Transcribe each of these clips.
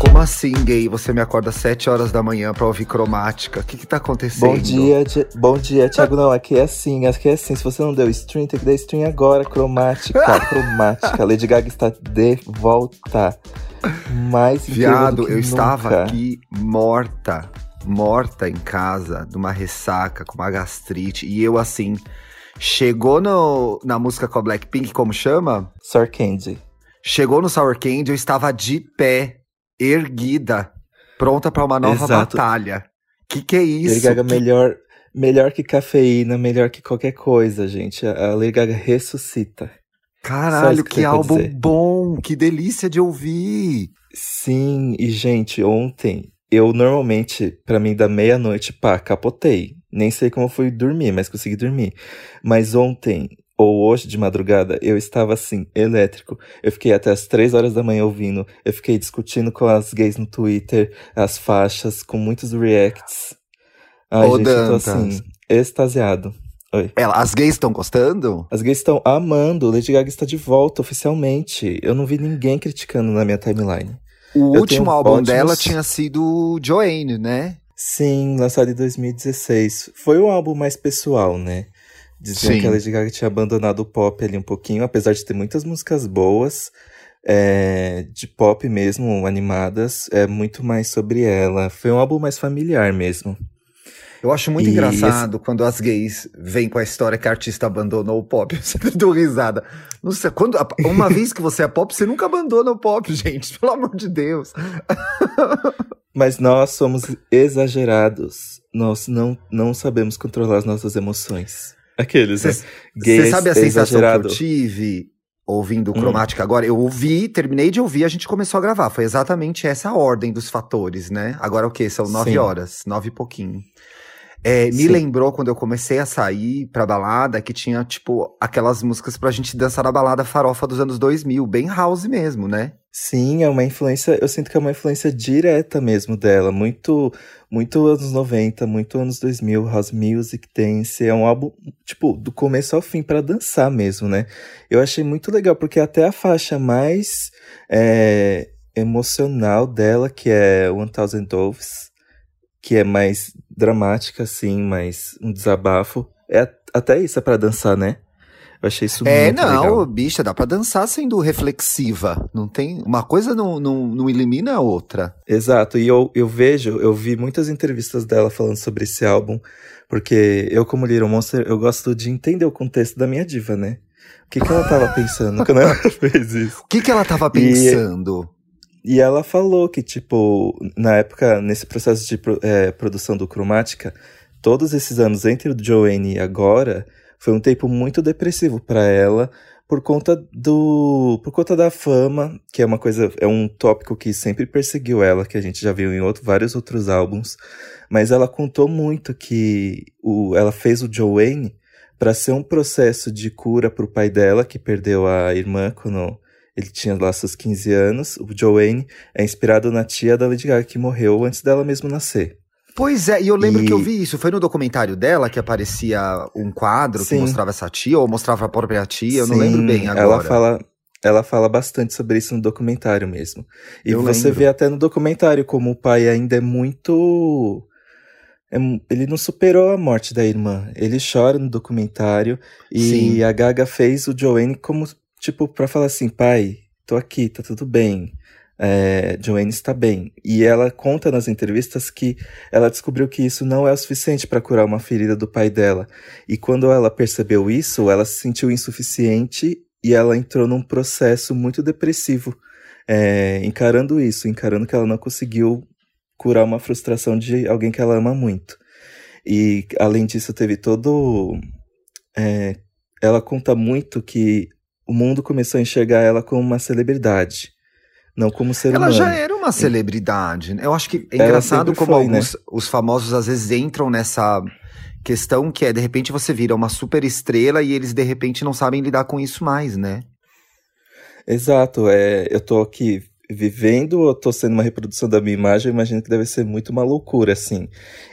Como assim, gay? Você me acorda às 7 horas da manhã pra ouvir cromática. O que que tá acontecendo? Bom dia, Ti- bom dia, Thiago. Não, aqui é assim, aqui é assim. Se você não deu stream, tem que dar stream agora. Cromática, cromática. Lady Gaga está de volta. Mais Viado, que eu estava nunca. aqui morta, morta em casa, de uma ressaca, com uma gastrite. E eu, assim, chegou no, na música com a Blackpink, como chama? Sour Candy. Chegou no Sour Candy, eu estava de pé, erguida, pronta pra uma nova Exato. batalha. Que que é isso? Lady Gaga Que- melhor, melhor que cafeína, melhor que qualquer coisa, gente. A Lady Gaga ressuscita. Caralho, que que álbum dizer. bom, que delícia de ouvir. Sim, e gente, ontem eu normalmente, pra mim, da meia-noite, pá, capotei. Nem sei como eu fui dormir, mas consegui dormir. Mas ontem, ou hoje de madrugada, eu estava assim, elétrico. Eu fiquei até as três horas da manhã ouvindo. Eu fiquei discutindo com as gays no Twitter, as faixas, com muitos reacts. Ai, Ô, gente, eu tô assim, extasiado. Oi. Ela, as gays estão gostando? As gays estão amando. Lady Gaga está de volta oficialmente. Eu não vi ninguém criticando na minha timeline. O Eu último álbum ótimos- dela tinha sido Joanne, né? Sim, lançado em 2016. Foi um álbum mais pessoal, né? Diziam Sim. que a Lady Gaga tinha abandonado o pop ali um pouquinho, apesar de ter muitas músicas boas, é, de pop mesmo, animadas, é muito mais sobre ela. Foi um álbum mais familiar mesmo. Eu acho muito E engraçado quando as gays vêm com a história que a artista abandonou o pop. Eu sempre dou risada. Não sei, quando, uma vez que você é pop, você nunca abandona o pop, gente. Pelo amor de Deus. Mas nós somos exagerados. Nós não, não sabemos controlar as nossas emoções. Aqueles, né? Você sabe a sensação que eu tive ouvindo o Hum. Cromática agora? Eu ouvi, terminei de ouvir, a gente começou a gravar. Foi exatamente essa a ordem dos fatores, né? Agora o quê? São nove Sim. horas, nove e pouquinho. É, me lembrou quando eu comecei a sair pra balada que tinha, tipo, aquelas músicas pra gente dançar na balada farofa dos anos 2000, bem house mesmo, né? Sim, é uma influência, eu sinto que é uma influência direta mesmo dela, muito muito anos 90, muito anos 2000, house music, dance, é um álbum, tipo, do começo ao fim pra dançar mesmo, né? Eu achei muito legal, porque até a faixa mais é, emocional dela, que é One Thousand Doves, que é mais dramática, assim, mais um desabafo, é até isso é pra dançar, né? Eu achei isso É, muito não, legal. bicha, dá pra dançar sendo reflexiva. Não tem. Uma coisa não, não, não elimina a outra. Exato, e eu, eu vejo, eu vi muitas entrevistas dela falando sobre esse álbum, porque eu, como Little Monster, eu gosto de entender o contexto da minha diva, né? O que, que ela tava pensando quando ela fez isso? O que, que ela tava pensando? E ela falou que, tipo, na época, nesse processo de é, produção do Cromática, todos esses anos entre o Joanne e agora, foi um tempo muito depressivo pra ela, por conta do. por conta da fama, que é uma coisa, é um tópico que sempre perseguiu ela, que a gente já viu em outro, vários outros álbuns. Mas ela contou muito que o, ela fez o Joanne para ser um processo de cura pro pai dela, que perdeu a irmã quando ele tinha lá seus 15 anos. O Joanne é inspirado na tia da Lady Gaga, que morreu antes dela mesmo nascer. Pois é, e eu lembro E- que eu vi isso. Foi no documentário dela que aparecia um quadro que Sim. mostrava essa tia, ou mostrava a própria tia, eu não Sim, lembro bem agora. Ela fala, ela fala bastante sobre isso no documentário mesmo. E Eu você lembro. vê até no documentário como o pai ainda é muito. é ele não superou a morte da irmã. Ele chora no documentário. E Sim. a Gaga fez o Joanne como, tipo, pra falar assim: pai, tô aqui, tá tudo bem. É, Joanne está bem. E ela conta nas entrevistas que ela descobriu que isso não é o suficiente para curar uma ferida do pai dela. E quando ela percebeu isso, ela se sentiu insuficiente e ela entrou num processo muito depressivo, é, encarando isso, encarando que ela não conseguiu curar uma frustração de alguém que ela ama muito. E além disso, teve todo. é, ela conta muito que o mundo começou a enxergar ela como uma celebridade, não como ser Ela humano. já era uma celebridade. né? Eu acho que é Ela engraçado como foi, né? alguns os famosos às vezes entram nessa questão que é, de repente você vira uma super estrela e eles de repente não sabem lidar com isso mais, né? Exato, é, eu tô aqui vivendo, eu tô sendo uma reprodução da minha imagem, eu imagino que deve ser muito uma loucura, assim.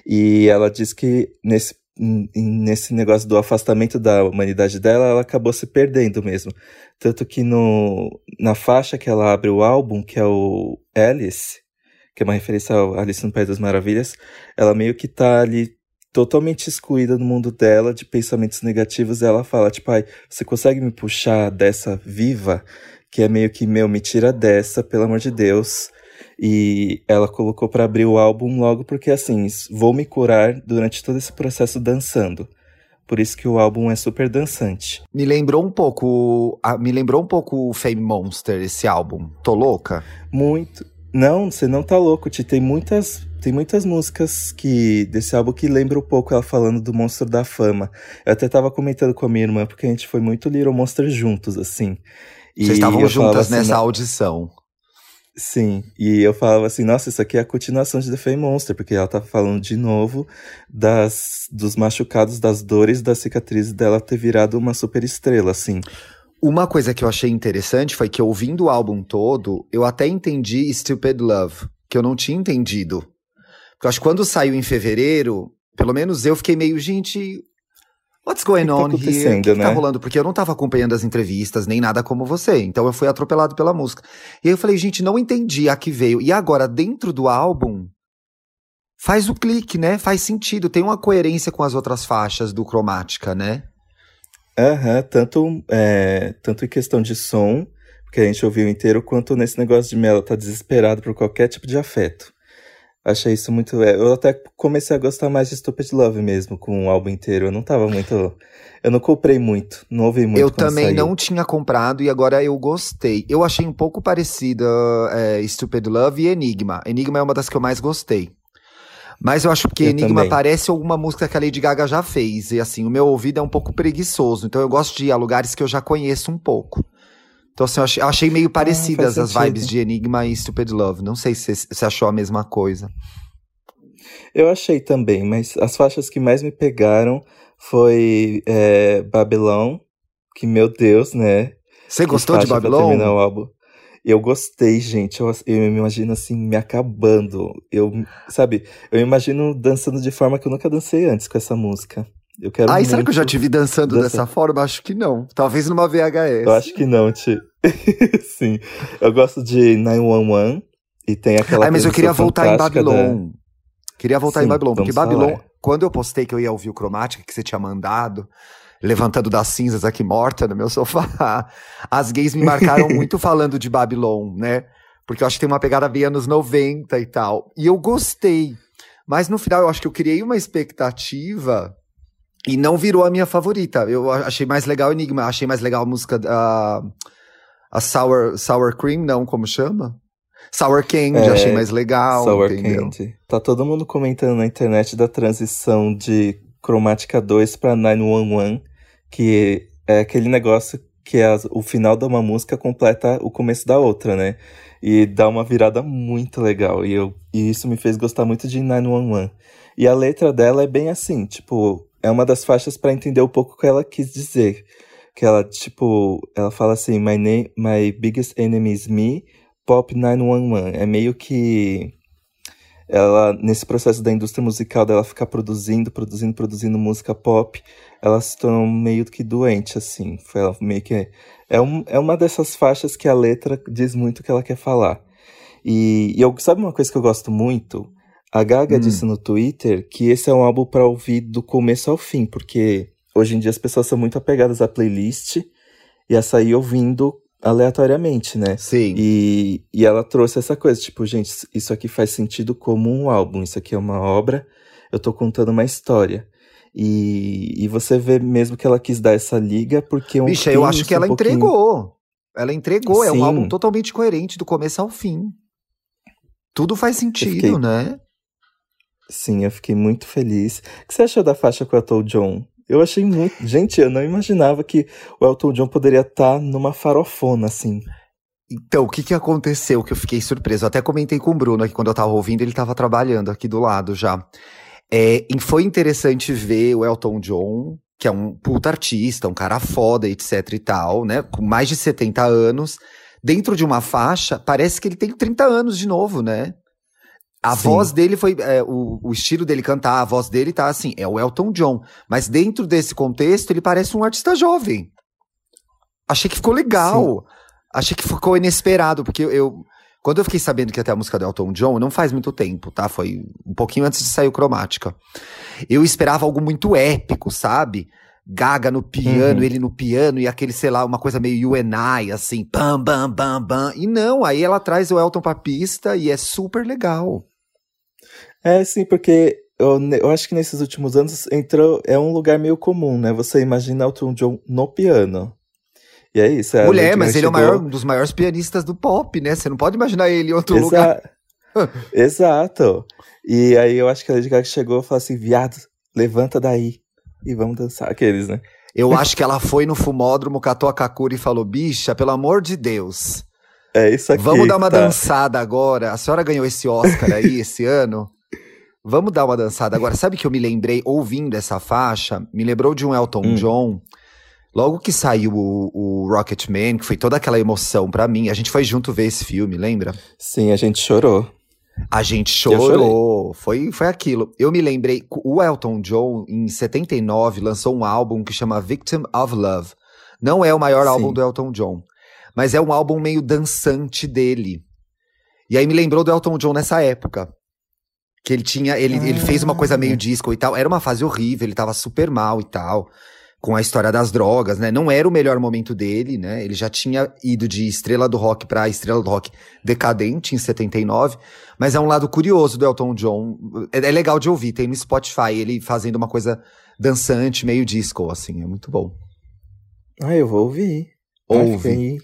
E ela diz que nesse, nesse negócio do afastamento da humanidade dela, ela acabou se perdendo mesmo. Tanto que no, na faixa que ela abre o álbum, que é o Alice, que é uma referência ao Alice no País das Maravilhas, ela meio que tá ali totalmente excluída no mundo dela de pensamentos negativos. ela fala, tipo, ai, você consegue me puxar dessa viva? Que é meio que, meu, me tira dessa, pelo amor de Deus. E ela colocou para abrir o álbum logo porque, assim, vou me curar durante todo esse processo dançando. Por isso que o álbum é super dançante. Me lembrou um pouco. Me lembrou um pouco o Fame Monster, esse álbum. Tô louca? Muito. Não, você não tá louco, Ti. Tem muitas, tem muitas músicas que desse álbum que lembram um pouco ela falando do Monstro da Fama. Eu até tava comentando com a minha irmã, porque a gente foi muito Little Monster juntos, assim. Vocês estavam juntas assim, nessa audição. Sim, e eu falava assim, nossa, isso aqui é a continuação de The Fame Monster, porque ela tá falando de novo das, dos machucados, das dores, das cicatrizes dela ter virado uma super estrela, assim. Uma coisa que eu achei interessante foi que ouvindo o álbum todo, eu até entendi Stupid Love, que eu não tinha entendido. Porque eu acho que quando saiu em fevereiro, pelo menos eu fiquei meio, gente, What's going on tá here? O que, né? tá rolando? Porque eu não tava acompanhando as entrevistas, nem nada como você. Então eu fui atropelado pela música. E aí eu falei, gente, não entendi a que veio. E agora, dentro do álbum, faz o clique, né? Faz sentido. Tem uma coerência com as outras faixas do Cromática, né? Aham, uhum, tanto, é, tanto em questão de som, porque a gente ouviu inteiro, quanto nesse negócio de Mela tá desesperado por qualquer tipo de afeto. Achei isso muito. É, eu até comecei a gostar mais de Stupid Love mesmo, com o álbum inteiro. Eu não tava muito. Eu não comprei muito, não ouvi muito. Eu também saiu. não tinha comprado e agora eu gostei. Eu achei um pouco parecida é, Stupid Love e Enigma. Enigma é uma das que eu mais gostei. Mas eu acho que eu Enigma também. parece alguma música que a Lady Gaga já fez. E assim, o meu ouvido é um pouco preguiçoso. Então eu gosto de ir a lugares que eu já conheço um pouco. Então, assim, eu achei, eu achei meio ah, parecidas ah, as vibes de Enigma e Stupid Love. Não sei se você achou a mesma coisa. Eu achei também, mas as faixas que mais me pegaram foi é, que, meu Deus, né? Você gostou de terminar o álbum. Eu gostei, gente. Eu, eu me imagino assim, me acabando. Eu, sabe, eu imagino dançando de forma que eu nunca dancei antes com essa música. Eu quero Ai, será que eu já te vi dançando dançar. dessa forma? Acho que não. Talvez numa VHS. Eu acho que não, Ti. Sim. Eu gosto de 911 e tem aquela. Ai, mas eu queria voltar em Babylon. Da... Queria voltar Sim, em Babylon, porque Babylon, falar. quando eu postei que eu ia ouvir o Cromática que você tinha mandado, levantando das cinzas aqui morta no meu sofá, as gays me marcaram muito falando de Babylon, né? Porque eu acho que tem uma pegada bem anos 90 e tal. E eu gostei. Mas no final eu acho que eu criei uma expectativa e não virou a minha favorita. Eu achei mais legal Enigma, achei mais legal a música da. A Sour, Sour Cream, não, como chama? Sour Candy, é, achei mais legal. Sour entendeu? Candy. Tá todo mundo comentando na internet da transição de Cromática 2 pra 911, que é aquele negócio que o final de uma música completa o começo da outra, né? E dá uma virada muito legal. E, eu, e isso me fez gostar muito de 911. E a letra dela é bem assim, tipo, é uma das faixas para entender um pouco o que ela quis dizer. Que ela, tipo, ela fala assim, my, name, my biggest enemy is me, pop 911. É meio que ela, nesse processo da indústria musical dela ficar produzindo, produzindo, produzindo música pop, ela se tornou meio que doente, assim. Foi ela meio que. É, um, é uma dessas faixas que a letra diz muito o que ela quer falar. E, e eu, sabe uma coisa que eu gosto muito? A Gaga hum. disse no Twitter que esse é um álbum para ouvir do começo ao fim, porque hoje em dia as pessoas são muito apegadas à playlist e a sair ouvindo aleatoriamente, né? Sim. E, e ela trouxe essa coisa, tipo, gente, isso aqui faz sentido como um álbum, isso aqui é uma obra, eu tô contando uma história. E, e você vê mesmo que ela quis dar essa liga, porque um Bicha, eu acho que ela um entregou. Ela entregou, Sim. é um álbum totalmente coerente do começo ao fim. Tudo faz sentido, fiquei... né? Sim, eu fiquei muito feliz. O que você achou da faixa com o Elton John? Eu achei muito. Gente, eu não imaginava que o Elton John poderia estar tá numa farofona assim. Então, o que, que aconteceu que eu fiquei surpreso? Eu até comentei com o Bruno aqui quando eu tava ouvindo, ele tava trabalhando aqui do lado já. É, foi interessante ver o Elton John, que é um puta artista, um cara foda, etc e tal, né? Com mais de 70 anos, dentro de uma faixa, parece que ele tem 30 anos de novo, né? A Sim. voz dele foi. É, o, o, estilo dele cantar, a voz dele tá assim, é o Elton John. Mas dentro desse contexto, ele parece um artista jovem. Achei que ficou legal. Sim. Achei que ficou inesperado, porque eu. Quando eu fiquei sabendo que ia ter a música do Elton John, não faz muito tempo, tá? Foi um pouquinho antes de sair o Cromática. Eu esperava algo muito épico, sabe? Gaga no piano, uhum. ele no piano, e aquele, sei lá, uma coisa meio UNI, assim, bam, bam, bam, bam. E não, aí ela traz o Elton pra pista e é super legal. É, sim, porque eu, eu acho que nesses últimos anos entrou. É um lugar meio comum, né? Você imagina Elton John no piano. E é isso. É, Mulher, mas ele é maior, um dos maiores pianistas do pop, né? Você não pode imaginar ele em outro Exa... lugar. Exato. E aí eu acho que a Lady Gaga chegou e falou assim: viado, levanta daí e vamos dançar aqueles, né? Eu acho que ela foi no fumódromo, catou a Kakura e falou: bicha, pelo amor de Deus. É isso aqui. Vamos dar uma tá. dançada agora. A senhora ganhou esse Oscar aí esse ano. Vamos dar uma dançada agora. Sabe que eu me lembrei, ouvindo essa faixa, me lembrou de um Elton hum. John Logo que saiu o, o Rocketman, que foi toda aquela emoção para mim, a gente foi junto ver esse filme, lembra? Sim, a gente chorou. A gente chorou, foi, foi aquilo. Eu me lembrei, o Elton John, em 79, lançou um álbum que chama Victim of Love. Não é o maior Sim. álbum do Elton John, mas é um álbum meio dançante dele. E aí me lembrou do Elton John nessa época. Que ele tinha, ele, ah. ele fez uma coisa meio ah. disco e tal. Era uma fase horrível, ele tava super mal e tal com a história das drogas, né? Não era o melhor momento dele, né? Ele já tinha ido de estrela do rock para estrela do rock decadente em 79, mas é um lado curioso do Elton John. É, é, legal de ouvir, tem no Spotify ele fazendo uma coisa dançante, meio disco, assim, é muito bom. Ah, eu vou ouvir. Ouve.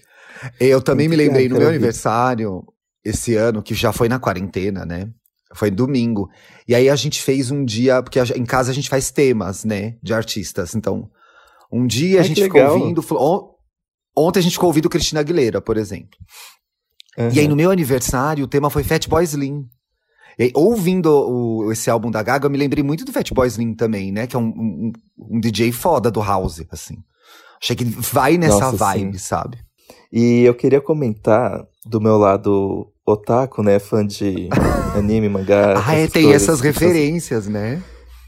Eu também me lembrei no meu aniversário esse ano, que já foi na quarentena, né? Foi domingo. E aí a gente fez um dia, porque em casa a gente faz temas, né, de artistas. Então, um dia Ai, a gente ficou ouvindo. Ontem a gente ficou ouvindo Cristina Aguilera, por exemplo. Uhum. E aí, no meu aniversário, o tema foi Fatboy Slim. E aí, ouvindo o, esse álbum da Gaga, eu me lembrei muito do Fatboy Slim também, né? Que é um, um, um, DJ foda do House, assim. Achei que vai nessa Nossa, vibe, sim. sabe? E eu queria comentar do meu lado otaku, né? Fã de anime, mangá. ah, é, tem essas referências, né?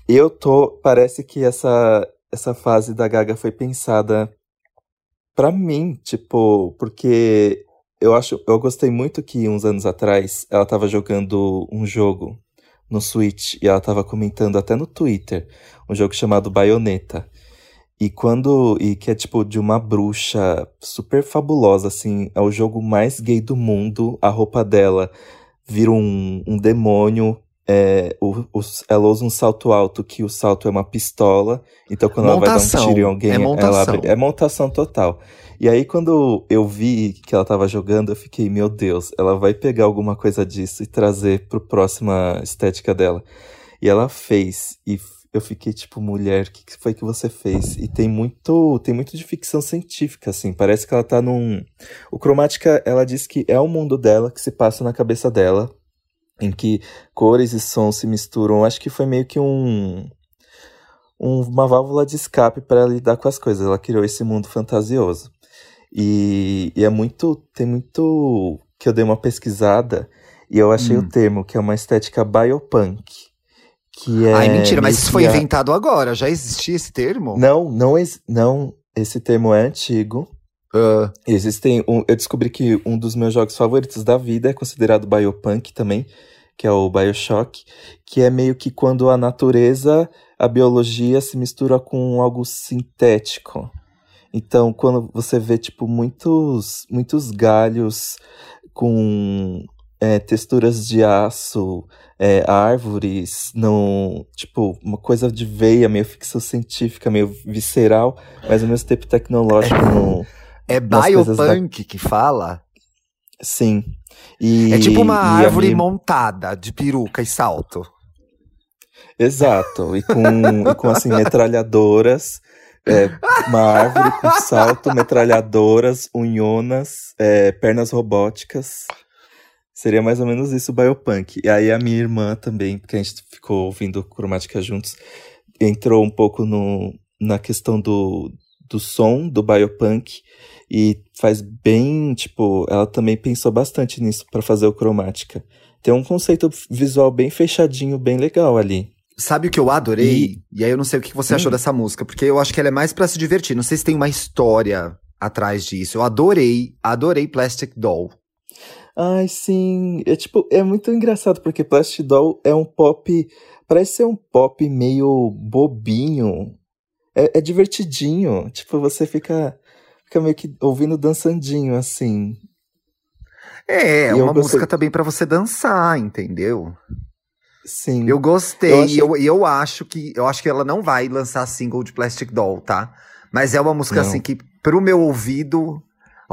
Eu tô. Parece que essa essa fase da Gaga foi pensada para mim, tipo, porque eu acho, eu gostei muito que uns anos atrás ela tava jogando um jogo no Switch e ela tava comentando até no Twitter, um jogo chamado Bayonetta. E quando e que é tipo de uma bruxa super fabulosa assim, é o jogo mais gay do mundo, a roupa dela vira um, um demônio é, o, o, ela usa um salto alto, que o salto é uma pistola. Então, quando montação. ela vai dar um tiro em alguém, é ela abre. É montação total. E aí, quando eu vi que ela tava jogando, eu fiquei, meu Deus, ela vai pegar alguma coisa disso e trazer pro próxima estética dela. E ela fez. E eu fiquei tipo, mulher, o que foi que você fez? E tem muito, tem muito de ficção científica, assim. Parece que ela tá num. O Cromática, ela diz que é o mundo dela, que se passa na cabeça dela em que cores e sons se misturam. Acho que foi meio que um, um uma válvula de escape para lidar com as coisas. Ela criou esse mundo fantasioso. E, e, é muito. Tem muito. que eu dei uma pesquisada e eu achei hum. o termo, que é uma estética biopunk. Que é Ai, mentira, mas isso foi inventado agora. Já existia esse termo? Não, não, não. Esse termo é antigo. Uh. Existem. Um, eu descobri que um dos meus jogos favoritos da vida é considerado biopunk também, que é o Bioshock, que é meio que quando a natureza, a biologia se mistura com algo sintético. Então, quando você vê, tipo, muitos, muitos galhos com é, texturas de aço, é, árvores, não, tipo, uma coisa de veia, meio ficção científica, meio visceral, mas ao mesmo tempo tecnológico. no, é biopunk da... que fala? Sim. E, é tipo uma árvore minha... montada de peruca e salto. Exato. E com, e com assim, metralhadoras. É, uma árvore com salto, metralhadoras, unhonas, é, pernas robóticas. Seria mais ou menos isso o biopunk. E aí a minha irmã também, porque a gente ficou ouvindo cromática juntos, entrou um pouco no, na questão do, do som do biopunk e faz bem, tipo, ela também pensou bastante nisso para fazer o cromática. Tem um conceito visual bem fechadinho, bem legal ali. Sabe o que eu adorei? E, e aí eu não sei o que você hum. achou dessa música, porque eu acho que ela é mais para se divertir. Não sei se tem uma história atrás disso. Eu adorei, adorei Plastic Doll. Ai, sim. É tipo, é muito engraçado porque Plastic Doll é um pop. Parece ser um pop meio bobinho. É, é divertidinho. Tipo, você fica, fica meio que ouvindo dançandinho, assim. É, é uma gostei... música também para você dançar, entendeu? Sim. Eu gostei, e eu, acho... eu, eu acho que eu acho que ela não vai lançar single de Plastic Doll, tá? Mas é uma música não. assim que pro meu ouvido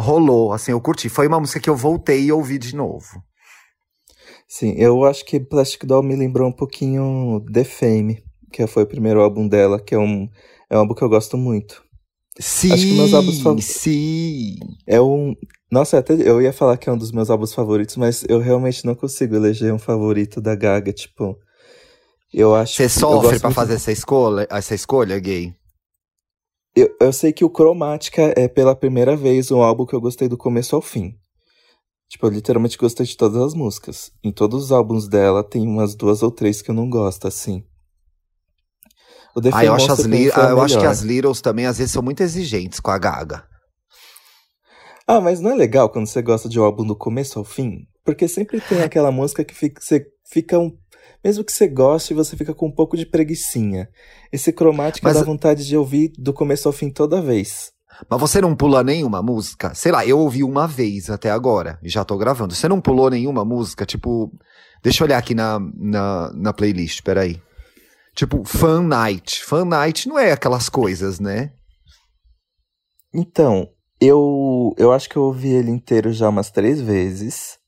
rolou, assim, eu curti. Foi uma música que eu voltei e ouvi de novo. Sim, eu acho que Plastic Doll me lembrou um pouquinho The Fame, que foi o primeiro álbum dela, que é um, é um álbum que eu gosto muito. Sim, acho que meus álbuns favoritos. Sim. É um. Nossa, até eu ia falar que é um dos meus álbuns favoritos, mas eu realmente não consigo eleger um favorito da Gaga, tipo. Eu acho Você sofre para fazer essa escolha, essa escolha, gay? Eu, eu sei que o Cromática é pela primeira vez um álbum que eu gostei do começo ao fim. Tipo, eu literalmente gostei de todas as músicas. Em todos os álbuns dela tem umas duas ou três que eu não gosto, assim. O The ah, eu, acho, as ah, eu acho que as Littles também às vezes são muito exigentes com a Gaga. Ah, mas não é legal quando você gosta de um álbum do começo ao fim? Porque sempre tem aquela música que fica, você fica um mesmo que você goste, você fica com um pouco de preguiçinha. Esse cromática Mas... dá vontade de ouvir do começo ao fim toda vez. Mas você não pula nenhuma música? Sei lá, eu ouvi uma vez até agora e já tô gravando. Você não pulou nenhuma música? Tipo, deixa eu olhar aqui na, na, na playlist, peraí. Tipo, Fan Night. Fan Night não é aquelas coisas, né? Então, eu, eu acho que eu ouvi ele inteiro já umas três vezes.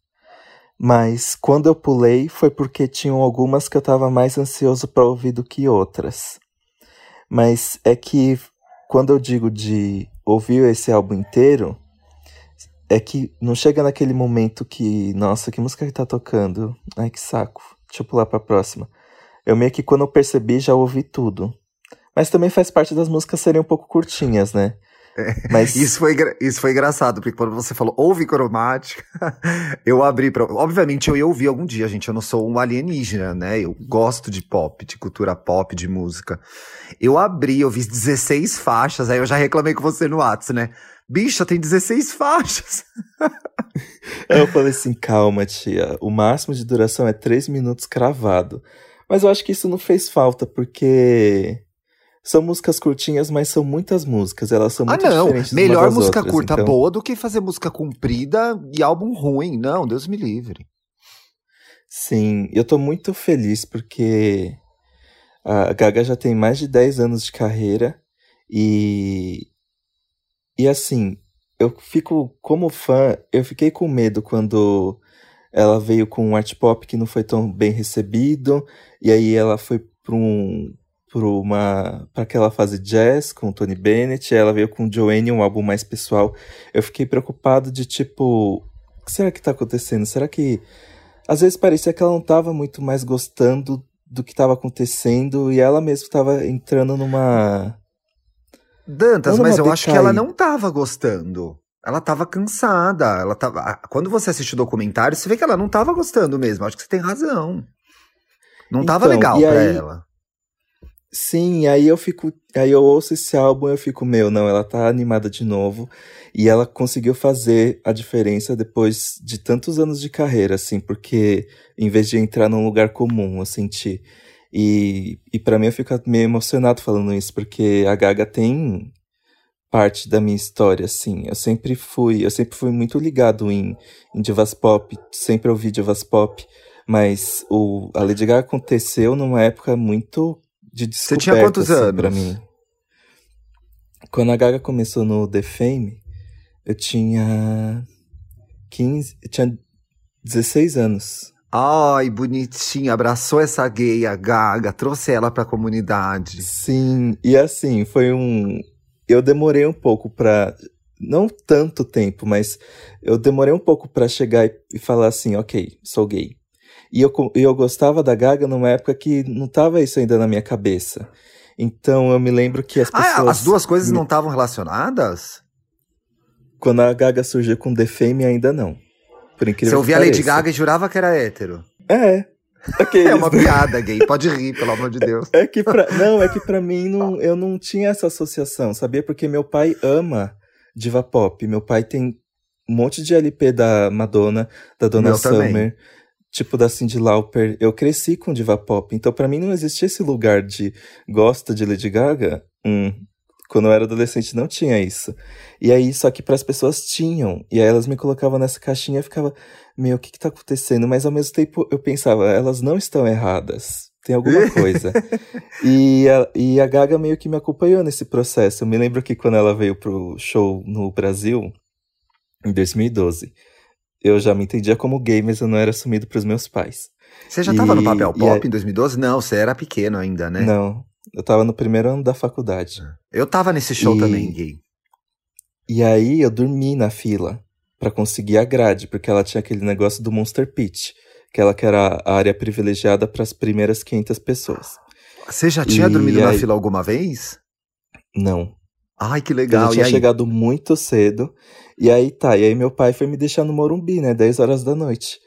Mas quando eu pulei foi porque tinham algumas que eu estava mais ansioso para ouvir do que outras. Mas é que quando eu digo de ouvir esse álbum inteiro, é que não chega naquele momento que, nossa, que música que tá tocando? Ai, que saco. Deixa eu pular pra próxima. Eu meio que quando eu percebi já ouvi tudo. Mas também faz parte das músicas serem um pouco curtinhas, né? Mas... Isso, foi, isso foi engraçado, porque quando você falou ouve cromática, eu abri pra. Obviamente eu ia ouvir algum dia, gente. Eu não sou um alienígena, né? Eu gosto de pop, de cultura pop, de música. Eu abri, eu vi 16 faixas, aí eu já reclamei com você no WhatsApp, né? Bicha, tem 16 faixas. eu falei assim: calma, tia. O máximo de duração é 3 minutos cravado. Mas eu acho que isso não fez falta, porque são músicas curtinhas, mas são muitas músicas. Elas são ah, muito ah, não. diferentes Melhor música outras, curta então... boa do que fazer música comprida e álbum ruim. Não, Deus me livre. Sim, eu tô muito feliz porque a Gaga já tem mais de 10 anos de carreira e. E assim, eu fico, como fã, eu fiquei com medo quando ela veio com um art pop que não foi tão bem recebido, e aí ela foi para um, para uma para aquela fase jazz com o Tony Bennett, ela veio com Joanne, um álbum mais pessoal. Eu fiquei preocupado de tipo, o que será que tá acontecendo? Será que às vezes parecia que ela não tava muito mais gostando do que estava acontecendo e ela mesma estava entrando numa Dantas, mas eu acho que ela não tava gostando. Ela tava cansada, ela tava Quando você assiste o documentário, você vê que ela não tava gostando mesmo. Acho que você tem razão. Não tava então, legal pra aí... ela. Sim, aí eu fico. Aí eu ouço esse álbum e eu fico, meu, não, ela tá animada de novo. E ela conseguiu fazer a diferença depois de tantos anos de carreira, assim, porque em vez de entrar num lugar comum, eu senti. E, e para mim eu fico meio emocionado falando isso, porque a Gaga tem parte da minha história, assim. Eu sempre fui, eu sempre fui muito ligado em, em divas pop, sempre ouvi divas pop. Mas o, a Lady Gaga aconteceu numa época muito de descoberta. Você tinha quantos assim, anos? Pra mim. Quando a Gaga começou no The Fame, eu tinha 15, eu tinha 16 anos. Ai, bonitinha, abraçou essa gay, a Gaga, trouxe ela pra comunidade. Sim, e assim, foi um. Eu demorei um pouco pra. Não tanto tempo, mas eu demorei um pouco para chegar e falar assim: ok, sou gay. E eu, eu gostava da Gaga numa época que não tava isso ainda na minha cabeça. Então eu me lembro que as ah, pessoas. Ah, as duas coisas me... não estavam relacionadas? Quando a Gaga surgiu com The Fame, ainda não. Por incrível Você ouvia a Lady Gaga e jurava que era hétero. É. Aqueles, é uma piada gay, pode rir, pelo amor de Deus. É que pra, não, é que para mim não, eu não tinha essa associação, sabia? Porque meu pai ama diva pop. Meu pai tem um monte de LP da Madonna, da Donna Meu Summer, também. Tipo da Cyndi Lauper. Eu cresci com diva pop, então para mim não existia esse lugar de gosta de Lady Gaga. Hum, quando eu era adolescente não tinha isso. E aí, só que para as pessoas tinham. E aí elas me colocavam nessa caixinha e ficava, meu, o que que tá acontecendo? Mas ao mesmo tempo eu pensava, elas não estão erradas. Tem alguma coisa. e, a, e a Gaga meio que me acompanhou nesse processo. Eu me lembro que quando ela veio pro show no Brasil, em 2012, eu já me entendia como gay, mas eu não era assumido pros meus pais. Você já e, tava no papel pop em 2012? Não, você era pequeno ainda, né? Não, eu tava no primeiro ano da faculdade. Eu tava nesse show e... também, gay. E aí eu dormi na fila para conseguir a grade, porque ela tinha aquele negócio do Monster Pitch, que ela que era a área privilegiada para as primeiras 500 pessoas. Você já tinha e dormido aí... na fila alguma vez? Não. Ai, que legal. Eu tinha chegado muito cedo. E aí tá, e aí meu pai foi me deixar no Morumbi, né, 10 horas da noite.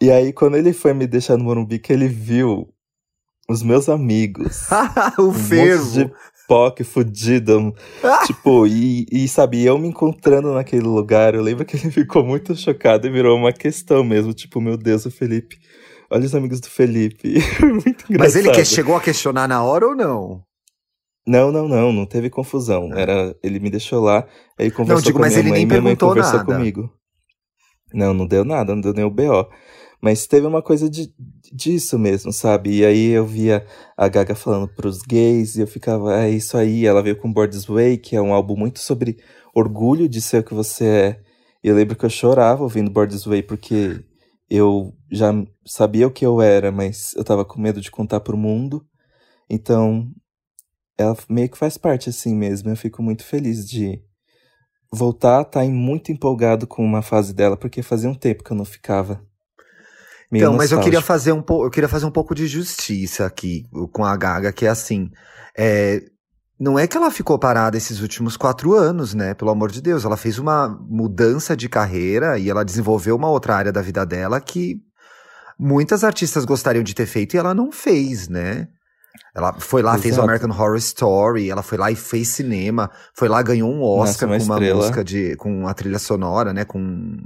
E aí quando ele foi me deixar no Morumbi, que ele viu os meus amigos. o um fervo. De POC fudido. tipo, e, e sabe, eu me encontrando naquele lugar, eu lembro que ele ficou muito chocado e virou uma questão mesmo. Tipo, meu Deus, o Felipe. Olha os amigos do Felipe. muito engraçado. Mas ele que chegou a questionar na hora ou não? Não, não, não, não teve confusão. Ah. Era, ele me deixou lá, aí conversou não, digo, com a minha mas ele mãe, nem minha mãe conversou nada. comigo. Não, não deu nada, não deu nem o BO. Mas teve uma coisa de, disso mesmo, sabe? E aí eu via a Gaga falando pros gays e eu ficava, é isso aí. Ela veio com Board's Way, que é um álbum muito sobre orgulho de ser o que você é. E eu lembro que eu chorava ouvindo Board's Way porque eu já sabia o que eu era, mas eu tava com medo de contar pro mundo. Então, ela meio que faz parte assim mesmo. Eu fico muito feliz de voltar a estar tá muito empolgado com uma fase dela, porque fazia um tempo que eu não ficava então, mas eu queria fazer um pouco, eu queria fazer um pouco de justiça aqui com a Gaga, que é assim, é, não é que ela ficou parada esses últimos quatro anos, né? Pelo amor de Deus, ela fez uma mudança de carreira e ela desenvolveu uma outra área da vida dela que muitas artistas gostariam de ter feito e ela não fez, né? Ela foi lá, Exato. fez o American Horror Story, ela foi lá e fez cinema, foi lá, ganhou um Oscar Nossa, uma com uma música de. com a trilha sonora, né? Com.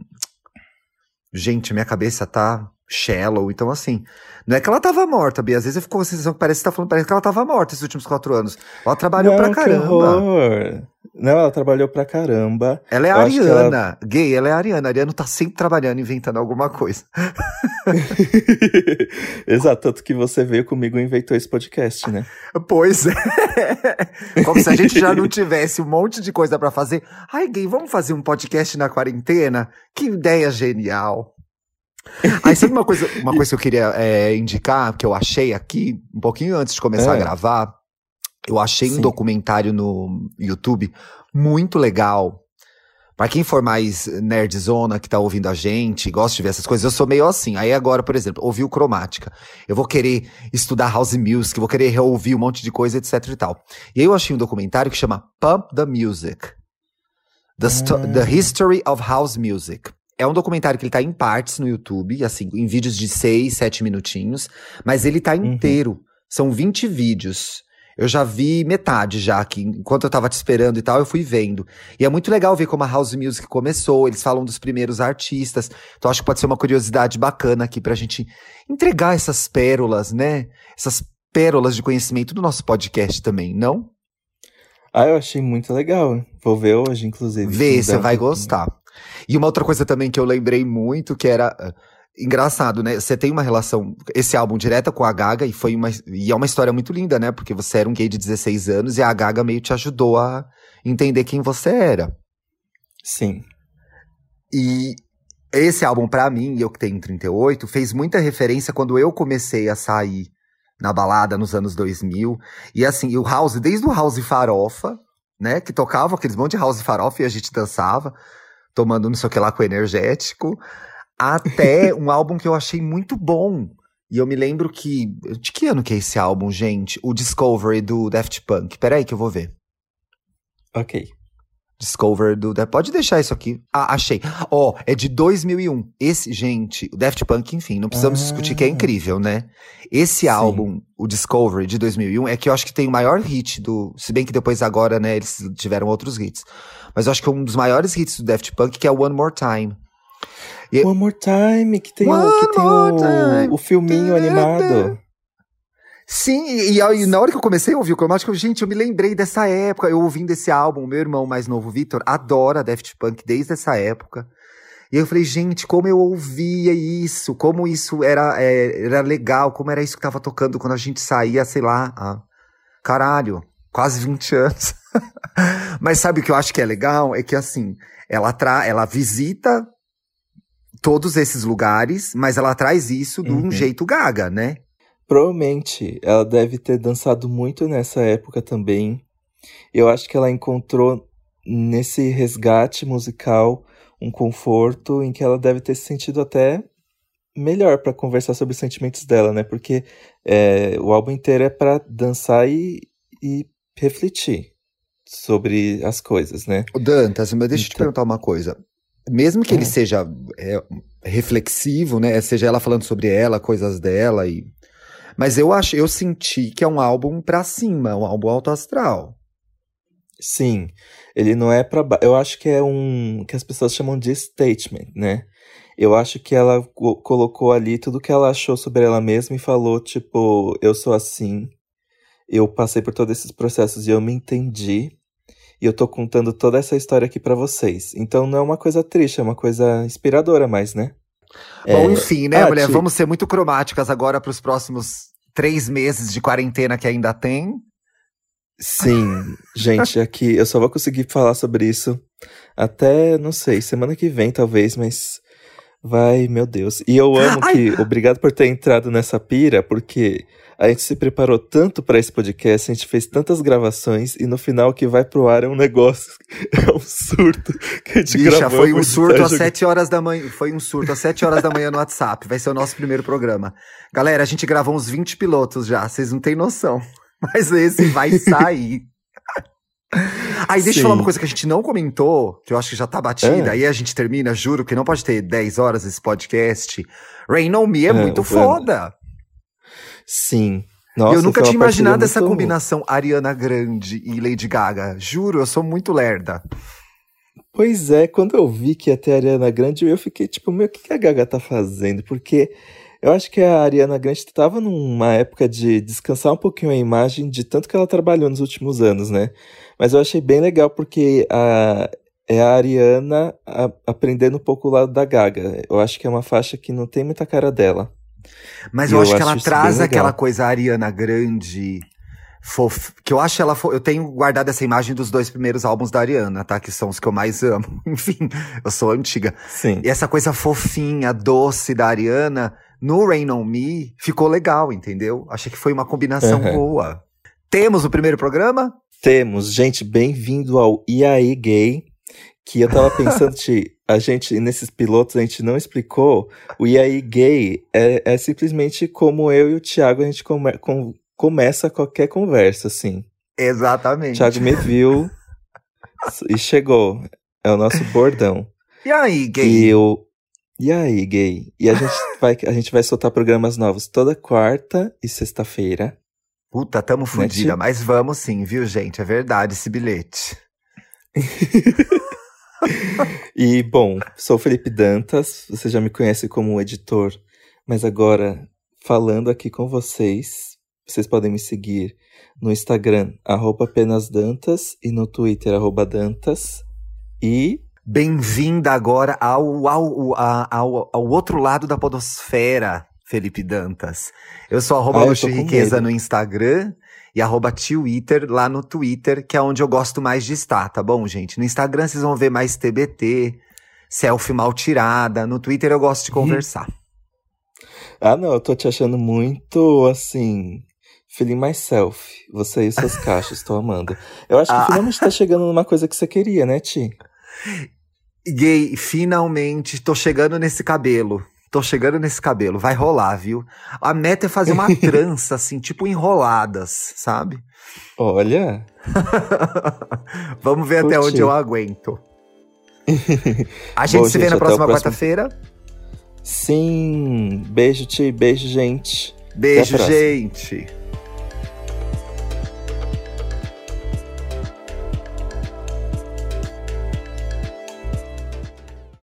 Gente, minha cabeça tá Shallow. Então, assim, não é que ela tava morta, Bia. Às vezes eu fico com a sensação que parece que tá falando, parece que ela tava morta esses últimos quatro anos. Ela trabalhou não, pra caramba. Não, ela trabalhou pra caramba. Ela é eu Ariana. Ela... Gay, ela é Ariana. A Ariana tá sempre trabalhando, inventando alguma coisa. Exato, tanto que você veio comigo e inventou esse podcast, né? Pois é. Como se a gente já não tivesse um monte de coisa para fazer. Ai, gay, vamos fazer um podcast na quarentena? Que ideia genial. Aí sabe uma coisa, uma coisa que eu queria é, indicar, que eu achei aqui, um pouquinho antes de começar é. a gravar, eu achei Sim. um documentário no YouTube muito legal. Pra quem for mais nerdzona que tá ouvindo a gente, gosta de ver essas coisas, eu sou meio assim. Aí agora, por exemplo, ouviu Cromática. Eu vou querer estudar House Music, vou querer reouvir um monte de coisa, etc e tal. E aí eu achei um documentário que chama Pump the Music. The, the ah. History of House Music. É um documentário que ele tá em partes no YouTube, assim, em vídeos de 6, 7 minutinhos, mas ele tá uhum. inteiro. São 20 vídeos. Eu já vi metade já aqui. Enquanto eu tava te esperando e tal, eu fui vendo. E é muito legal ver como a House Music começou. Eles falam dos primeiros artistas. Então acho que pode ser uma curiosidade bacana aqui pra gente entregar essas pérolas, né? Essas pérolas de conhecimento do nosso podcast também, não? Ah, eu achei muito legal. Vou ver hoje, inclusive. Vê, você vai gostar. E uma outra coisa também que eu lembrei muito, que era uh, engraçado, né? Você tem uma relação, esse álbum direta com a Gaga, e foi uma. E é uma história muito linda, né? Porque você era um gay de 16 anos e a Gaga meio te ajudou a entender quem você era. Sim. E esse álbum, para mim, eu que tenho 38, fez muita referência quando eu comecei a sair na balada nos anos 2000. E assim, o House, desde o House Farofa, né? Que tocava aqueles monte de House Farofa e a gente dançava tomando não sei o que lá com energético, até um álbum que eu achei muito bom. E eu me lembro que. De que ano que é esse álbum, gente? O Discovery do Daft Punk. Peraí que eu vou ver. Ok. Discover do. Pode deixar isso aqui. Ah, achei. Ó, oh, é de 2001. Esse, gente, o Daft Punk, enfim, não precisamos ah. discutir que é incrível, né? Esse Sim. álbum, o Discovery de 2001, é que eu acho que tem o maior hit do. Se bem que depois agora, né, eles tiveram outros hits. Mas eu acho que um dos maiores hits do Daft Punk que é One More Time. E... One More Time, que tem, o, que tem o, o filminho animado. Sim, e, e, na hora que eu comecei a ouvir o Cromático, gente, eu me lembrei dessa época, eu ouvindo esse álbum, meu irmão mais novo, Victor, adora Daft Punk desde essa época. E eu falei, gente, como eu ouvia isso, como isso era, é, era legal, como era isso que tava tocando quando a gente saía, sei lá, ah, caralho, quase 20 anos. Mas sabe o que eu acho que é legal? É que assim, ela, tra ela visita todos esses lugares, mas ela traz isso de um uhum. jeito gaga, né? Provavelmente ela deve ter dançado muito nessa época também. Eu acho que ela encontrou nesse resgate musical um conforto em que ela deve ter se sentido até melhor para conversar sobre os sentimentos dela, né? Porque é, o álbum inteiro é para dançar e, e refletir sobre as coisas, né? O Dantas, mas deixa então... eu te então perguntar uma coisa. Mesmo que ele hum. seja é, reflexivo, né? Seja ela falando sobre ela, coisas dela e mas eu acho, eu senti que é um álbum pra cima, um álbum alto astral. Sim, ele não é para eu acho que é um que as pessoas chamam de statement, né? Eu acho que ela colocou ali tudo que ela achou sobre ela mesma e falou tipo, eu sou assim. Eu passei por todos esses processos e eu me entendi. E eu tô contando toda essa história aqui para vocês. Então não é uma coisa triste, é uma coisa inspiradora mais, né? Bom, é... enfim, né, ah, mulher? Te... Vamos ser muito cromáticas agora para os próximos três meses de quarentena que ainda tem. Sim, gente, aqui eu só vou conseguir falar sobre isso até, não sei, semana que vem talvez, mas vai, meu Deus. E eu amo Ai. que, obrigado por ter entrado nessa pira, porque a gente se preparou tanto para esse podcast, a gente fez tantas gravações e no final o que vai pro ar é um negócio, é um surto que a gente Bicha, gravou. foi um surto às 7 horas da manhã, foi um surto às 7 horas da manhã no WhatsApp, vai ser o nosso primeiro programa. Galera, a gente gravou uns 20 pilotos já, vocês não têm noção, mas esse vai sair. Aí deixa Sim. eu falar uma coisa que a gente não comentou, que eu acho que já tá batida, é. aí a gente termina, juro que não pode ter 10 horas esse podcast. Rain on Me é, é muito foda. Sim. Nossa, eu nunca tinha imaginado essa combinação Ariana Grande e Lady Gaga. Juro, eu sou muito lerda. Pois é, quando eu vi que ia ter a Ariana Grande, eu fiquei tipo, meu, o que a Gaga tá fazendo? Porque eu acho que a Ariana Grande estava numa época de descansar um pouquinho a imagem de tanto que ela trabalhou nos últimos anos, né? Mas eu achei bem legal porque a, é a Ariana a, aprendendo um pouco o lado da Gaga. Eu acho que é uma faixa que não tem muita cara dela. Mas eu, eu, acho que ela traz aquela coisa Ariana Grande. Fof... Que eu acho ela. Fo... Eu tenho guardado essa imagem dos dois primeiros álbuns da Ariana, tá? Que são os que eu mais amo. Enfim, eu sou antiga. Sim. E essa coisa fofinha, doce da Ariana, no Rain on Me, ficou legal, entendeu? Achei que foi uma combinação uhum. boa. Temos o primeiro programa? Temos. Gente, bem-vindo ao IAE Gay. Que eu tava pensando, a gente, nesses pilotos, a gente não explicou. O E aí Gay é, é simplesmente como eu e o Thiago, a gente come, com, começa qualquer conversa, assim. Exatamente. O Thiago me viu e chegou. É o nosso bordão. E aí, gay? E eu. E aí, gay? E a gente vai, a gente vai soltar programas novos toda quarta e sexta-feira. Puta, tamo né, fodida, mas vamos sim, viu, gente? É verdade esse bilhete. e, bom, sou Felipe Dantas, você já me conhece como editor, mas agora, falando aqui com vocês, vocês podem me seguir no Instagram, arroba apenas Dantas, e no Twitter, arroba Dantas. E. Bem-vinda agora ao, ao, ao, ao, outro lado da podosfera, Felipe Dantas. Eu sou arroba ah, Riqueza no Instagram e arroba Twitter lá no Twitter, que é onde eu gosto mais de estar, tá bom, gente? No Instagram vocês vão ver mais TBT, selfie mal tirada. No Twitter eu gosto de conversar. Ah, não, eu tô te achando muito assim. Feeling myself. Você e seus cachos, tô amando. Eu acho que ah. finalmente tá chegando numa coisa que você queria, né, Ti? Gay, finalmente tô chegando nesse cabelo. Tô chegando nesse cabelo, vai rolar, viu? A meta é fazer uma trança, assim, tipo enroladas, sabe? Olha. Vamos ver até onde eu aguento. A gente Bom, se vê na próxima próximo... quarta-feira. Sim. Beijo, Ti. Beijo, gente. Beijo, gente.